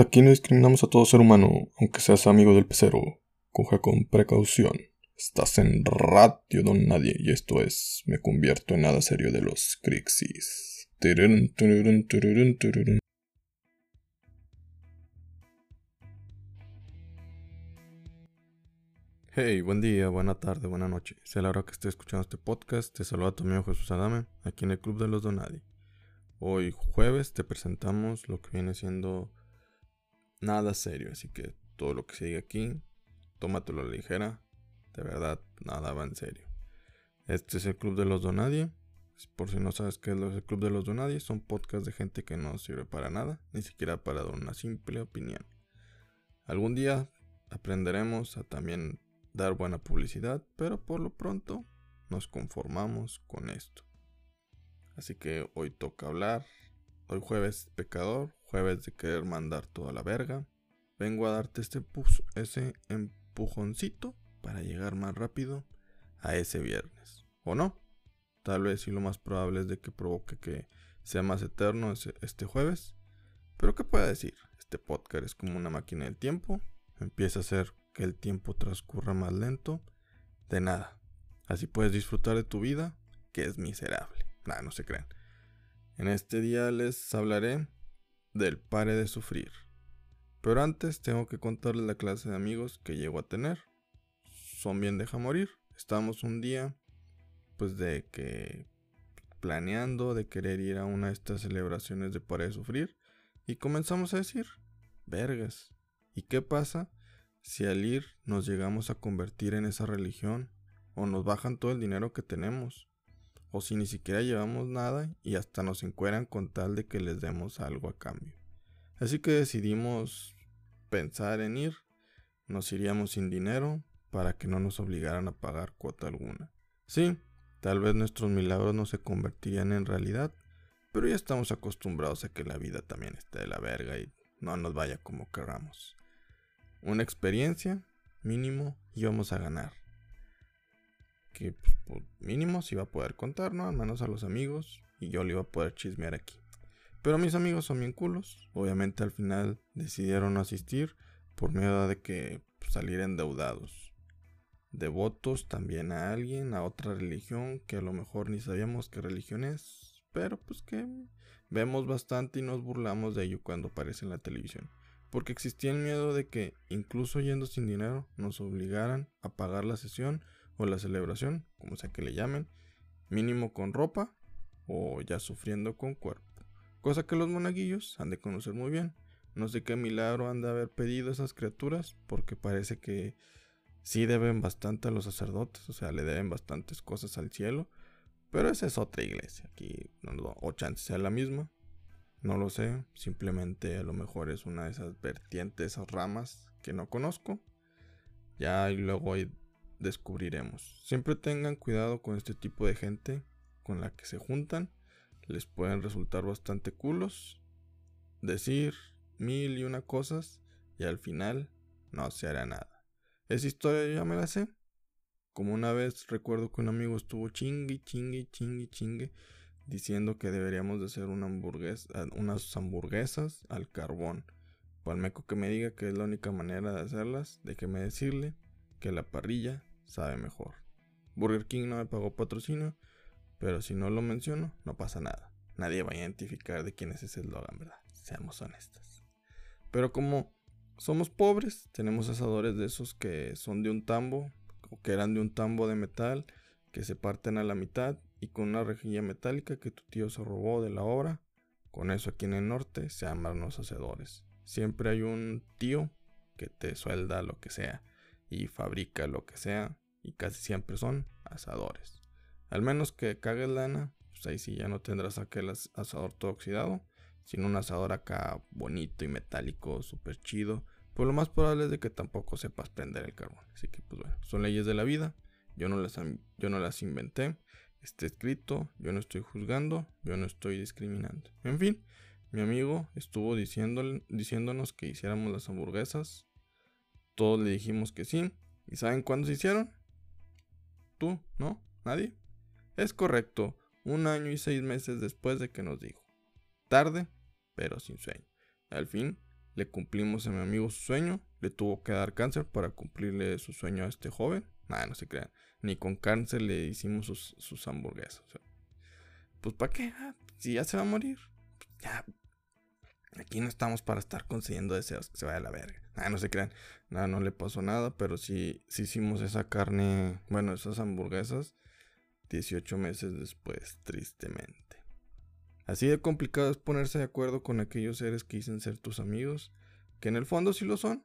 Aquí no discriminamos a todo ser humano, aunque seas amigo del pecero. Coge con precaución. Estás en Radio Don Nadie y esto es Me convierto en nada serio de los Crixis. Hey, buen día, buena tarde, buena noche. Sea la hora que estés escuchando este podcast, te saluda tu amigo Jesús Adame, aquí en el Club de los Donadi. Hoy jueves te presentamos lo que viene siendo nada serio, así que todo lo que diga aquí, tómatelo a la ligera, de verdad, nada va en serio. Este es el Club de los Donadie. Por si no sabes qué es el Club de los Donadie, son podcasts de gente que no sirve para nada, ni siquiera para dar una simple opinión. Algún día aprenderemos a también dar buena publicidad, pero por lo pronto nos conformamos con esto. Así que hoy toca hablar. Hoy jueves pecador, jueves de querer mandar toda la verga. Vengo a darte este ese empujoncito para llegar más rápido a ese viernes. ¿O no? Tal vez y lo más probable es de que provoque que sea más eterno este jueves. Pero ¿qué puedo decir? Este podcast es como una máquina del tiempo. Empieza a hacer que el tiempo transcurra más lento. De nada. Así puedes disfrutar de tu vida, que es miserable. Nada, no se crean. En este día les hablaré del pare de sufrir. Pero antes tengo que contarles la clase de amigos que llego a tener. Son bien deja morir. Estamos un día, pues de que planeando de querer ir a una de estas celebraciones de pare de sufrir. Y comenzamos a decir, vergas. ¿Y qué pasa si al ir nos llegamos a convertir en esa religión? O nos bajan todo el dinero que tenemos o si ni siquiera llevamos nada y hasta nos encueran con tal de que les demos algo a cambio. Así que decidimos pensar en ir, nos iríamos sin dinero para que no nos obligaran a pagar cuota alguna. Sí, tal vez nuestros milagros no se convertirían en realidad, pero ya estamos acostumbrados a que la vida también esté de la verga y no nos vaya como queramos. Una experiencia, mínimo, íbamos a ganar que pues, mínimo se iba a poder contar, ¿no? Al menos a los amigos. Y yo le iba a poder chismear aquí. Pero mis amigos son bien culos. Obviamente al final decidieron no asistir por miedo de que pues, salir endeudados. Devotos también a alguien, a otra religión que a lo mejor ni sabíamos qué religión es. Pero pues que vemos bastante y nos burlamos de ello cuando aparece en la televisión. Porque existía el miedo de que, incluso yendo sin dinero, nos obligaran a pagar la sesión o la celebración, como sea que le llamen, mínimo con ropa o ya sufriendo con cuerpo. Cosa que los monaguillos han de conocer muy bien. No sé qué milagro han de haber pedido esas criaturas, porque parece que sí deben bastante a los sacerdotes, o sea, le deben bastantes cosas al cielo. Pero esa es otra iglesia, aquí no, o chance sea la misma, no lo sé, simplemente a lo mejor es una de esas vertientes, esas ramas que no conozco. Ya y luego hay descubriremos. Siempre tengan cuidado con este tipo de gente con la que se juntan. Les pueden resultar bastante culos. Decir mil y una cosas y al final no se hará nada. Esa historia ya me la sé. Como una vez recuerdo que un amigo estuvo chingue, chingue, chingue, chingue diciendo que deberíamos de hacer unas hamburguesas al carbón. Palmeco que me diga que es la única manera de hacerlas, déjeme decirle que la parrilla sabe mejor. Burger King no me pagó patrocinio, pero si no lo menciono, no pasa nada. Nadie va a identificar de quién es ese eslogan, ¿verdad? Seamos honestos. Pero como somos pobres, tenemos asadores de esos que son de un tambo, o que eran de un tambo de metal, que se parten a la mitad y con una rejilla metálica que tu tío se robó de la obra. Con eso aquí en el norte se llaman los asadores. Siempre hay un tío que te suelda lo que sea y fabrica lo que sea y casi siempre son asadores. Al menos que cagues lana, pues ahí sí ya no tendrás aquel asador todo oxidado, sino un asador acá bonito y metálico, súper chido. Pues lo más probable es de que tampoco sepas prender el carbón. Así que pues bueno, son leyes de la vida. Yo no las, yo no las inventé. Está escrito, yo no estoy juzgando, yo no estoy discriminando. En fin, mi amigo estuvo diciéndonos que hiciéramos las hamburguesas todos le dijimos que sí. ¿Y saben cuándo se hicieron? ¿Tú? ¿No? ¿Nadie? Es correcto, un año y seis meses después de que nos dijo. Tarde, pero sin sueño. Al fin, le cumplimos a mi amigo su sueño, le tuvo que dar cáncer para cumplirle su sueño a este joven. Nada, no se crean. Ni con cáncer le hicimos sus, hamburguesas. pues ¿para qué? Ah, si ya se va a morir. Ya. Aquí no estamos para estar consiguiendo deseos que se vaya a la verga. Nada, no se crean. Nada, no le pasó nada, pero sí, sí hicimos esa carne, bueno, esas hamburguesas 18 meses después, tristemente. Así de complicado es ponerse de acuerdo con aquellos seres que dicen ser tus amigos, que en el fondo sí lo son,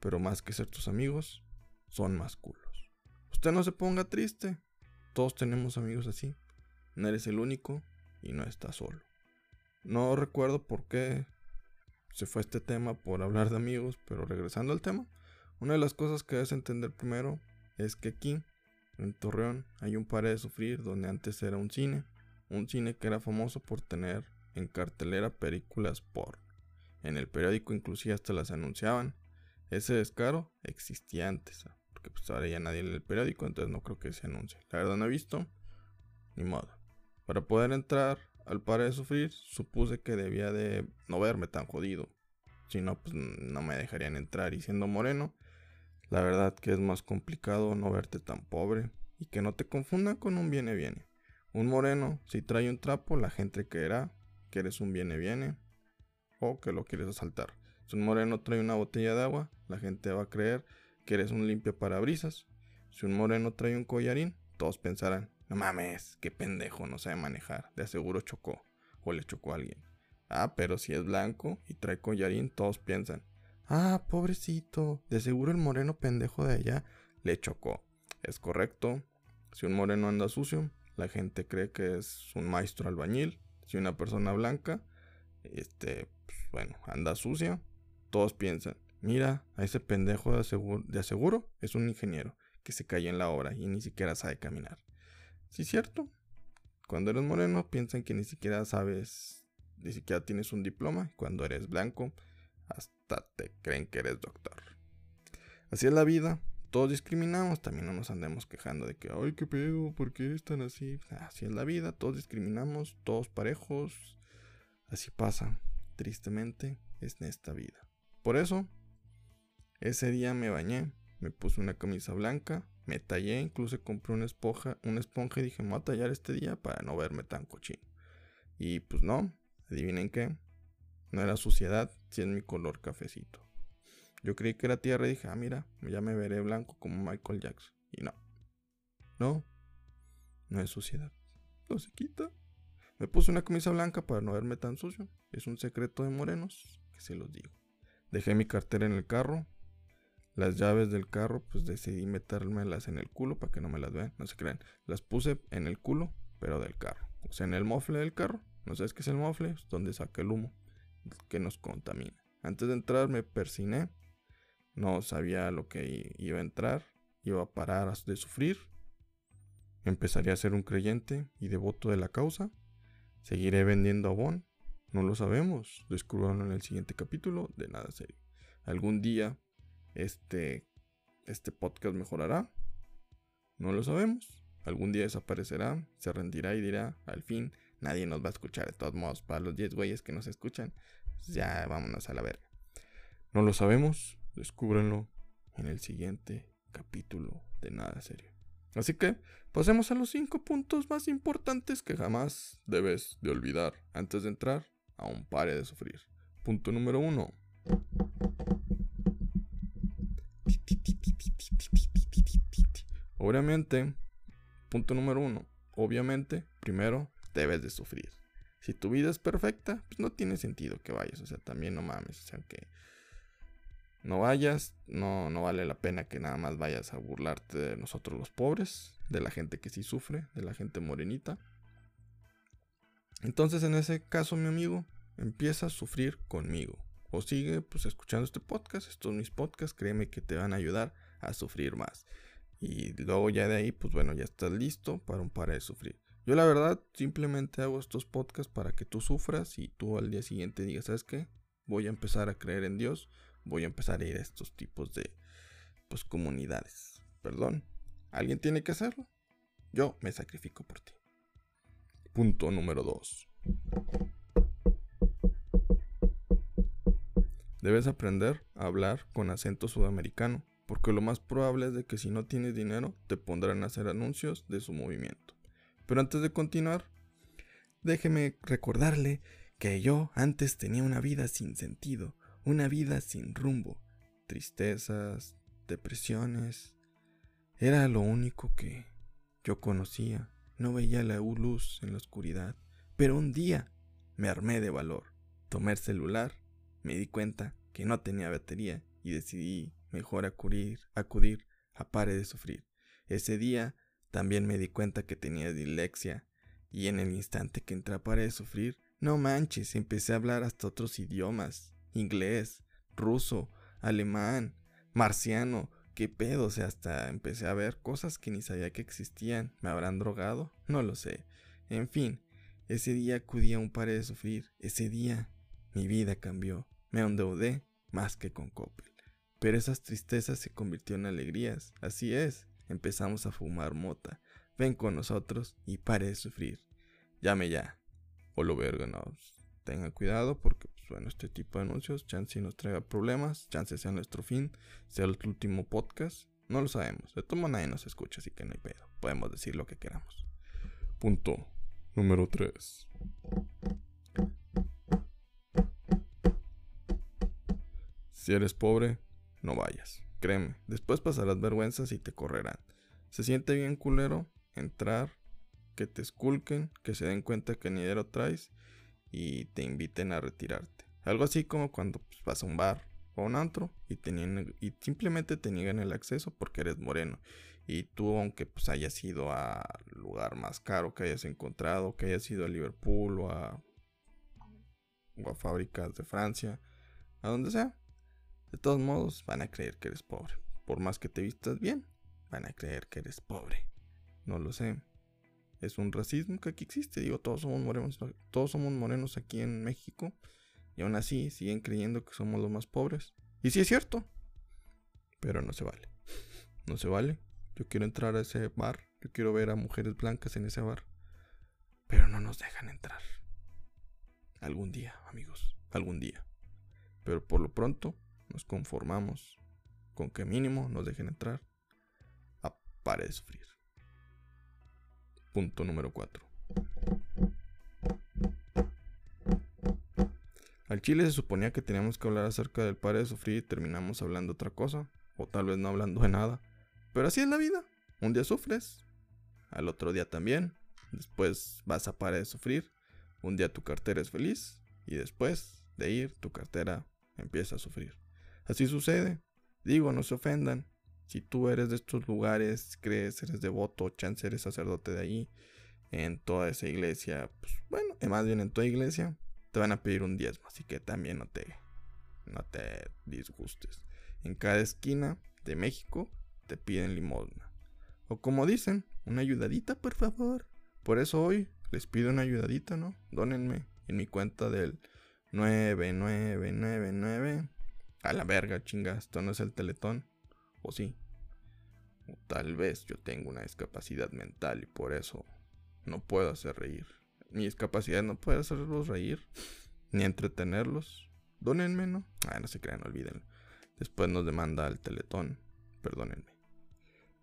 pero más que ser tus amigos, son más culos. Usted no se ponga triste, todos tenemos amigos así, no eres el único y no estás solo. No recuerdo por qué se fue este tema por hablar de amigos, pero regresando al tema, una de las cosas que debes entender primero es que aquí en Torreón hay un par de sufrir donde antes era un cine. Un cine que era famoso por tener en cartelera películas por. En el periódico inclusive hasta las anunciaban. Ese descaro existía antes. ¿ah? Porque pues ahora ya nadie lee el periódico, entonces no creo que se anuncie. La verdad no he visto. Ni modo. Para poder entrar al par de sufrir, supuse que debía de no verme tan jodido. Si no, pues no me dejarían entrar. Y siendo moreno, la verdad que es más complicado no verte tan pobre y que no te confundan con un viene viene. Un moreno, si trae un trapo, la gente creerá que eres un viene viene o que lo quieres asaltar. Si un moreno trae una botella de agua, la gente va a creer que eres un limpio parabrisas. Si un moreno trae un collarín, todos pensarán, no mames, qué pendejo, no sabe manejar, de aseguro chocó o le chocó a alguien. Ah, pero si es blanco y trae collarín, todos piensan, Ah, pobrecito. De seguro el moreno pendejo de allá le chocó. Es correcto. Si un moreno anda sucio, la gente cree que es un maestro albañil. Si una persona blanca, este, pues, bueno, anda sucia, todos piensan, mira, a ese pendejo de aseguro, de aseguro es un ingeniero que se cae en la obra y ni siquiera sabe caminar. Sí, cierto. Cuando eres moreno, piensan que ni siquiera sabes, ni siquiera tienes un diploma. Cuando eres blanco, hasta te creen que eres doctor. Así es la vida, todos discriminamos, también no nos andemos quejando de que, ay, qué pedo, ¿por qué eres tan así? Así es la vida, todos discriminamos, todos parejos, así pasa, tristemente, es en esta vida. Por eso, ese día me bañé, me puse una camisa blanca, me tallé, incluso compré una esponja, una esponja y dije, me voy a tallar este día para no verme tan cochino. Y pues no, adivinen qué, no era suciedad, si es mi color cafecito. Yo creí que era tierra y dije, ah, mira, ya me veré blanco como Michael Jackson. Y no. No. No es suciedad. No se quita. Me puse una camisa blanca para no verme tan sucio. Es un secreto de morenos que se los digo. Dejé mi cartera en el carro. Las llaves del carro, pues decidí metérmelas en el culo para que no me las vean. No se crean. Las puse en el culo, pero del carro. O sea, en el mofle del carro. ¿No sabes qué es el mofle? Es donde saca el humo que nos contamina. Antes de entrar me persiné, no sabía lo que iba a entrar, iba a parar de sufrir, empezaría a ser un creyente y devoto de la causa, seguiré vendiendo abón, no lo sabemos, descubranlo en el siguiente capítulo de Nada Serio. Algún día este, este podcast mejorará, no lo sabemos, algún día desaparecerá, se rendirá y dirá, al fin, Nadie nos va a escuchar de todos modos. Para los 10 güeyes que nos escuchan, pues ya vámonos a la verga. No lo sabemos, descúbranlo en el siguiente capítulo de Nada Serio. Así que pasemos a los 5 puntos más importantes que jamás debes de olvidar antes de entrar a un pare de sufrir. Punto número 1. Obviamente, punto número 1. Obviamente, primero debes de sufrir. Si tu vida es perfecta, pues no tiene sentido que vayas. O sea, también no mames. O sea, que no vayas, no, no vale la pena que nada más vayas a burlarte de nosotros los pobres, de la gente que sí sufre, de la gente morenita. Entonces, en ese caso, mi amigo, empieza a sufrir conmigo. O sigue pues escuchando este podcast, estos mis podcasts, créeme que te van a ayudar a sufrir más. Y luego ya de ahí, pues bueno, ya estás listo para un par de sufrir. Yo la verdad simplemente hago estos podcasts para que tú sufras y tú al día siguiente digas, ¿sabes qué? Voy a empezar a creer en Dios, voy a empezar a ir a estos tipos de pues comunidades. Perdón, alguien tiene que hacerlo. Yo me sacrifico por ti. Punto número 2. Debes aprender a hablar con acento sudamericano, porque lo más probable es de que si no tienes dinero te pondrán a hacer anuncios de su movimiento. Pero antes de continuar, déjeme recordarle que yo antes tenía una vida sin sentido, una vida sin rumbo, tristezas, depresiones. Era lo único que yo conocía, no veía la luz en la oscuridad, pero un día me armé de valor, tomé el celular, me di cuenta que no tenía batería y decidí mejor acudir, acudir a pare de sufrir. Ese día también me di cuenta que tenía dislexia y en el instante que entré a pare de sufrir, no manches, empecé a hablar hasta otros idiomas, inglés, ruso, alemán, marciano, qué pedo, o sea, hasta empecé a ver cosas que ni sabía que existían. ¿Me habrán drogado? No lo sé. En fin, ese día acudí a un par de sufrir. Ese día mi vida cambió. Me endeudé más que con Coppel. Pero esas tristezas se convirtió en alegrías. Así es, empezamos a fumar mota. Ven con nosotros y pare de sufrir. Llame ya. O lo verga, no. Tengan cuidado porque bueno, este tipo de anuncios, chance nos traiga problemas, chance sea nuestro fin, sea el último podcast, no lo sabemos. De todo nadie nos escucha, así que no hay pedo. Podemos decir lo que queramos. Punto número 3. Si eres pobre, no vayas. Créeme, después pasarás vergüenzas y te correrán. Se siente bien culero entrar, que te esculquen, que se den cuenta que ni dinero traes y te inviten a retirarte. Algo así como cuando pues, vas a un bar o a un antro y, te y simplemente te niegan el acceso porque eres moreno. Y tú, aunque pues hayas ido al lugar más caro que hayas encontrado, que hayas ido a Liverpool o a, o a fábricas de Francia, a donde sea, de todos modos van a creer que eres pobre. Por más que te vistas bien, van a creer que eres pobre. No lo sé es un racismo que aquí existe. Digo, todos somos morenos, todos somos morenos aquí en México. Y aún así siguen creyendo que somos los más pobres. Y sí es cierto. Pero no se vale. No se vale. Yo quiero entrar a ese bar. Yo quiero ver a mujeres blancas en ese bar. Pero no nos dejan entrar. Algún día, amigos. Algún día. Pero por lo pronto nos conformamos con que mínimo nos dejen entrar. A pare de sufrir. Punto número 4. Al chile se suponía que teníamos que hablar acerca del pare de sufrir y terminamos hablando otra cosa, o tal vez no hablando de nada. Pero así es la vida. Un día sufres, al otro día también, después vas a parar de sufrir, un día tu cartera es feliz y después de ir tu cartera empieza a sufrir. Así sucede. Digo, no se ofendan. Si tú eres de estos lugares, crees, eres devoto, chance eres sacerdote de ahí, en toda esa iglesia, pues bueno, más bien en toda iglesia, te van a pedir un diezmo, así que también no te, no te disgustes. En cada esquina de México te piden limosna. O como dicen, una ayudadita, por favor. Por eso hoy les pido una ayudadita, ¿no? Dónenme en mi cuenta del 9999. A la verga, chinga, esto no es el teletón. O sí. O tal vez yo tengo una discapacidad mental y por eso no puedo hacer reír. Mi discapacidad no puede hacerlos reír ni entretenerlos. Dónenme, ¿no? Ah, no se crean, olvídenlo. Después nos demanda el teletón. Perdónenme.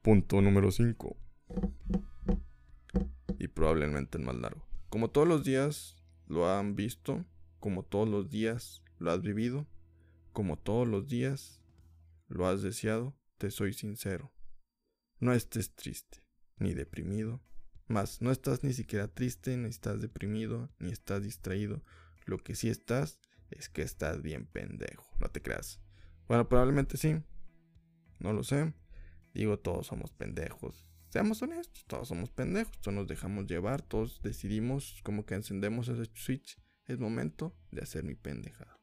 Punto número 5. Y probablemente el más largo. Como todos los días lo han visto, como todos los días lo has vivido, como todos los días lo has deseado, te soy sincero. No estés triste, ni deprimido. Más, no estás ni siquiera triste, ni estás deprimido, ni estás distraído. Lo que sí estás es que estás bien pendejo, no te creas. Bueno, probablemente sí. No lo sé. Digo, todos somos pendejos. Seamos honestos, todos somos pendejos. Todos nos dejamos llevar, todos decidimos como que encendemos ese switch. Es momento de hacer mi pendejado.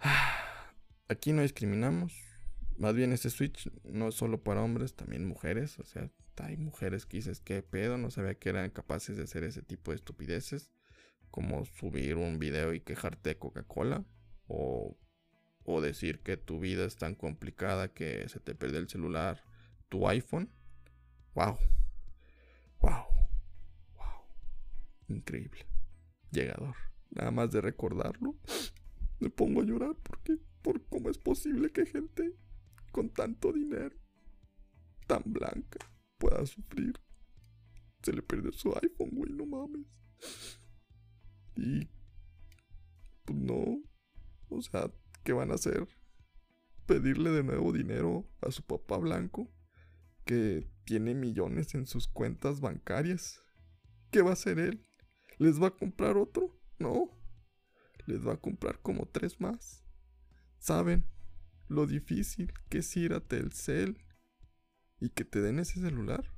Aquí no discriminamos, más bien este Switch no es solo para hombres, también mujeres. O sea, hay mujeres que dices, ¿qué pedo? No sabía que eran capaces de hacer ese tipo de estupideces. Como subir un video y quejarte de Coca-Cola. O, o decir que tu vida es tan complicada que se te pierde el celular, tu iPhone. ¡Wow! ¡Wow! ¡Wow! Increíble. Llegador. Nada más de recordarlo. Me pongo a llorar porque, por cómo es posible que gente con tanto dinero, tan blanca, pueda sufrir. Se le perdió su iPhone, güey, no mames. Y pues no. O sea, ¿qué van a hacer? Pedirle de nuevo dinero a su papá blanco que tiene millones en sus cuentas bancarias. ¿Qué va a hacer él? ¿Les va a comprar otro? No. Les va a comprar como tres más. ¿Saben lo difícil que es ir a Telcel y que te den ese celular?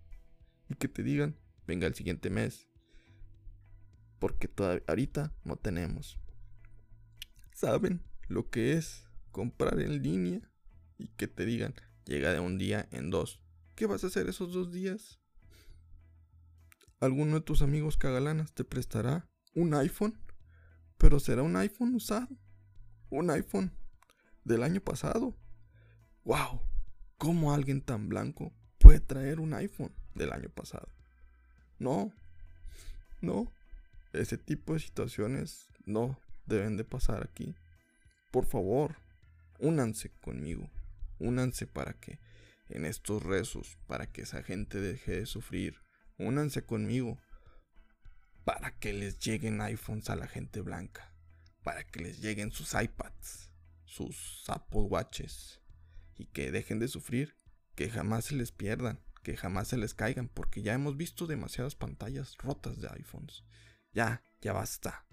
Y que te digan, venga el siguiente mes. Porque todavía ahorita no tenemos. ¿Saben lo que es comprar en línea y que te digan, llega de un día en dos? ¿Qué vas a hacer esos dos días? ¿Alguno de tus amigos cagalanas te prestará un iPhone? Pero será un iPhone usado. Un iPhone del año pasado. ¡Wow! ¿Cómo alguien tan blanco puede traer un iPhone del año pasado? No, no. Ese tipo de situaciones no deben de pasar aquí. Por favor, únanse conmigo. Únanse para que en estos rezos, para que esa gente deje de sufrir. Únanse conmigo para que les lleguen iPhones a la gente blanca. Para que les lleguen sus iPads, sus Apple Watches. Y que dejen de sufrir. Que jamás se les pierdan. Que jamás se les caigan. Porque ya hemos visto demasiadas pantallas rotas de iPhones. Ya, ya basta.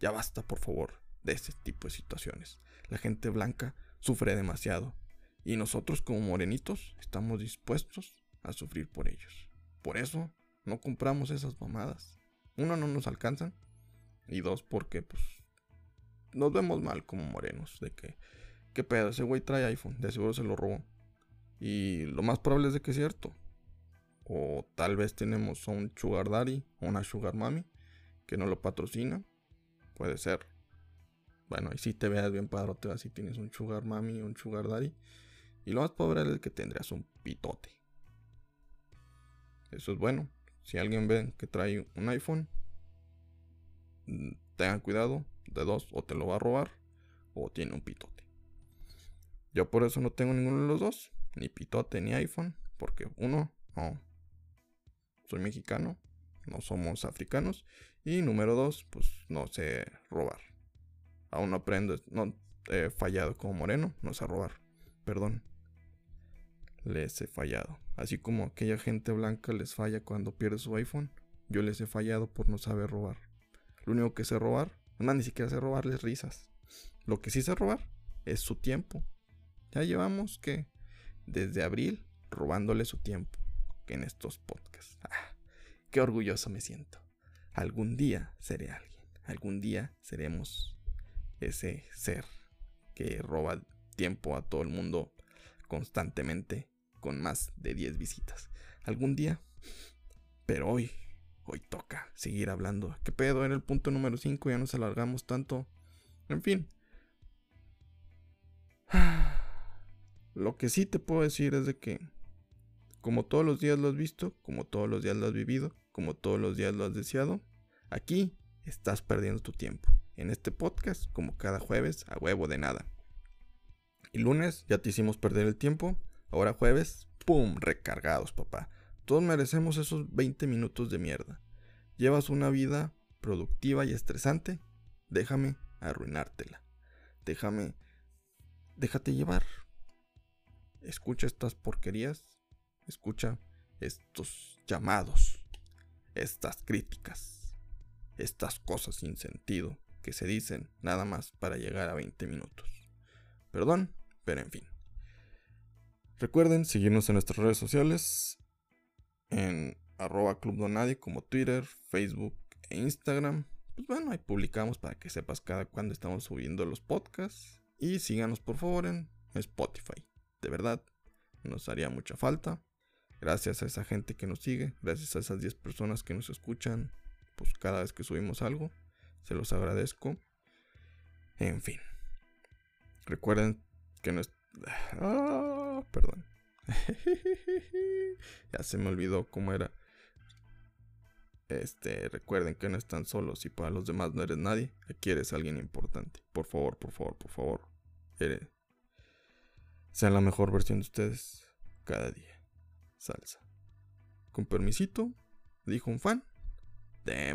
Ya basta, por favor, de ese tipo de situaciones. La gente blanca sufre demasiado. Y nosotros como morenitos estamos dispuestos a sufrir por ellos. Por eso no compramos esas mamadas. Uno, no nos alcanzan. Y dos, porque pues nos vemos mal como morenos. De que, ¿qué pedo? Ese güey trae iPhone. De seguro se lo robó. Y lo más probable es de que es cierto. O tal vez tenemos un sugar daddy o una sugar mami que no lo patrocina. Puede ser. Bueno, y si te veas bien padrote, si tienes un sugar mami o un sugar daddy. Y lo más pobre es que tendrías un pitote. Eso es bueno. Si alguien ve que trae un iPhone, mm, tengan cuidado de dos, o te lo va a robar, o tiene un pitote. Yo por eso no tengo ninguno de los dos, ni pitote ni iPhone, porque uno, no, soy mexicano, no somos africanos, y número dos, pues no sé robar. Aún no aprendo, no he fallado como moreno, no sé robar, perdón les he fallado. Así como aquella gente blanca les falla cuando pierde su iPhone, yo les he fallado por no saber robar. Lo único que sé robar, no ni siquiera sé robarles risas. Lo que sí sé robar es su tiempo. Ya llevamos que desde abril robándole su tiempo en estos podcasts. Ah, qué orgulloso me siento. Algún día seré alguien. Algún día seremos ese ser que roba tiempo a todo el mundo constantemente con más de 10 visitas. Algún día. Pero hoy, hoy toca seguir hablando. ¿Qué pedo? Era el punto número 5, ya nos alargamos tanto. En fin. Lo que sí te puedo decir es de que, como todos los días lo has visto, como todos los días lo has vivido, como todos los días lo has deseado, aquí estás perdiendo tu tiempo. En este podcast, como cada jueves, a huevo de nada. Y lunes ya te hicimos perder el tiempo. Ahora jueves, ¡pum! Recargados, papá. Todos merecemos esos 20 minutos de mierda. Llevas una vida productiva y estresante. Déjame arruinártela. Déjame... Déjate llevar. Escucha estas porquerías. Escucha estos llamados. Estas críticas. Estas cosas sin sentido que se dicen nada más para llegar a 20 minutos. Perdón, pero en fin. Recuerden seguirnos en nuestras redes sociales, en arroba Club Donadi como Twitter, Facebook e Instagram. Pues bueno, ahí publicamos para que sepas cada cuando estamos subiendo los podcasts. Y síganos por favor en Spotify. De verdad, nos haría mucha falta. Gracias a esa gente que nos sigue, gracias a esas 10 personas que nos escuchan, pues cada vez que subimos algo, se los agradezco. En fin. Recuerden que no es... Perdón. ya se me olvidó cómo era. Este, recuerden que no están solos y para los demás no eres nadie. Aquí eres alguien importante. Por favor, por favor, por favor. Eres. Sean la mejor versión de ustedes cada día. Salsa. Con permisito, dijo un fan de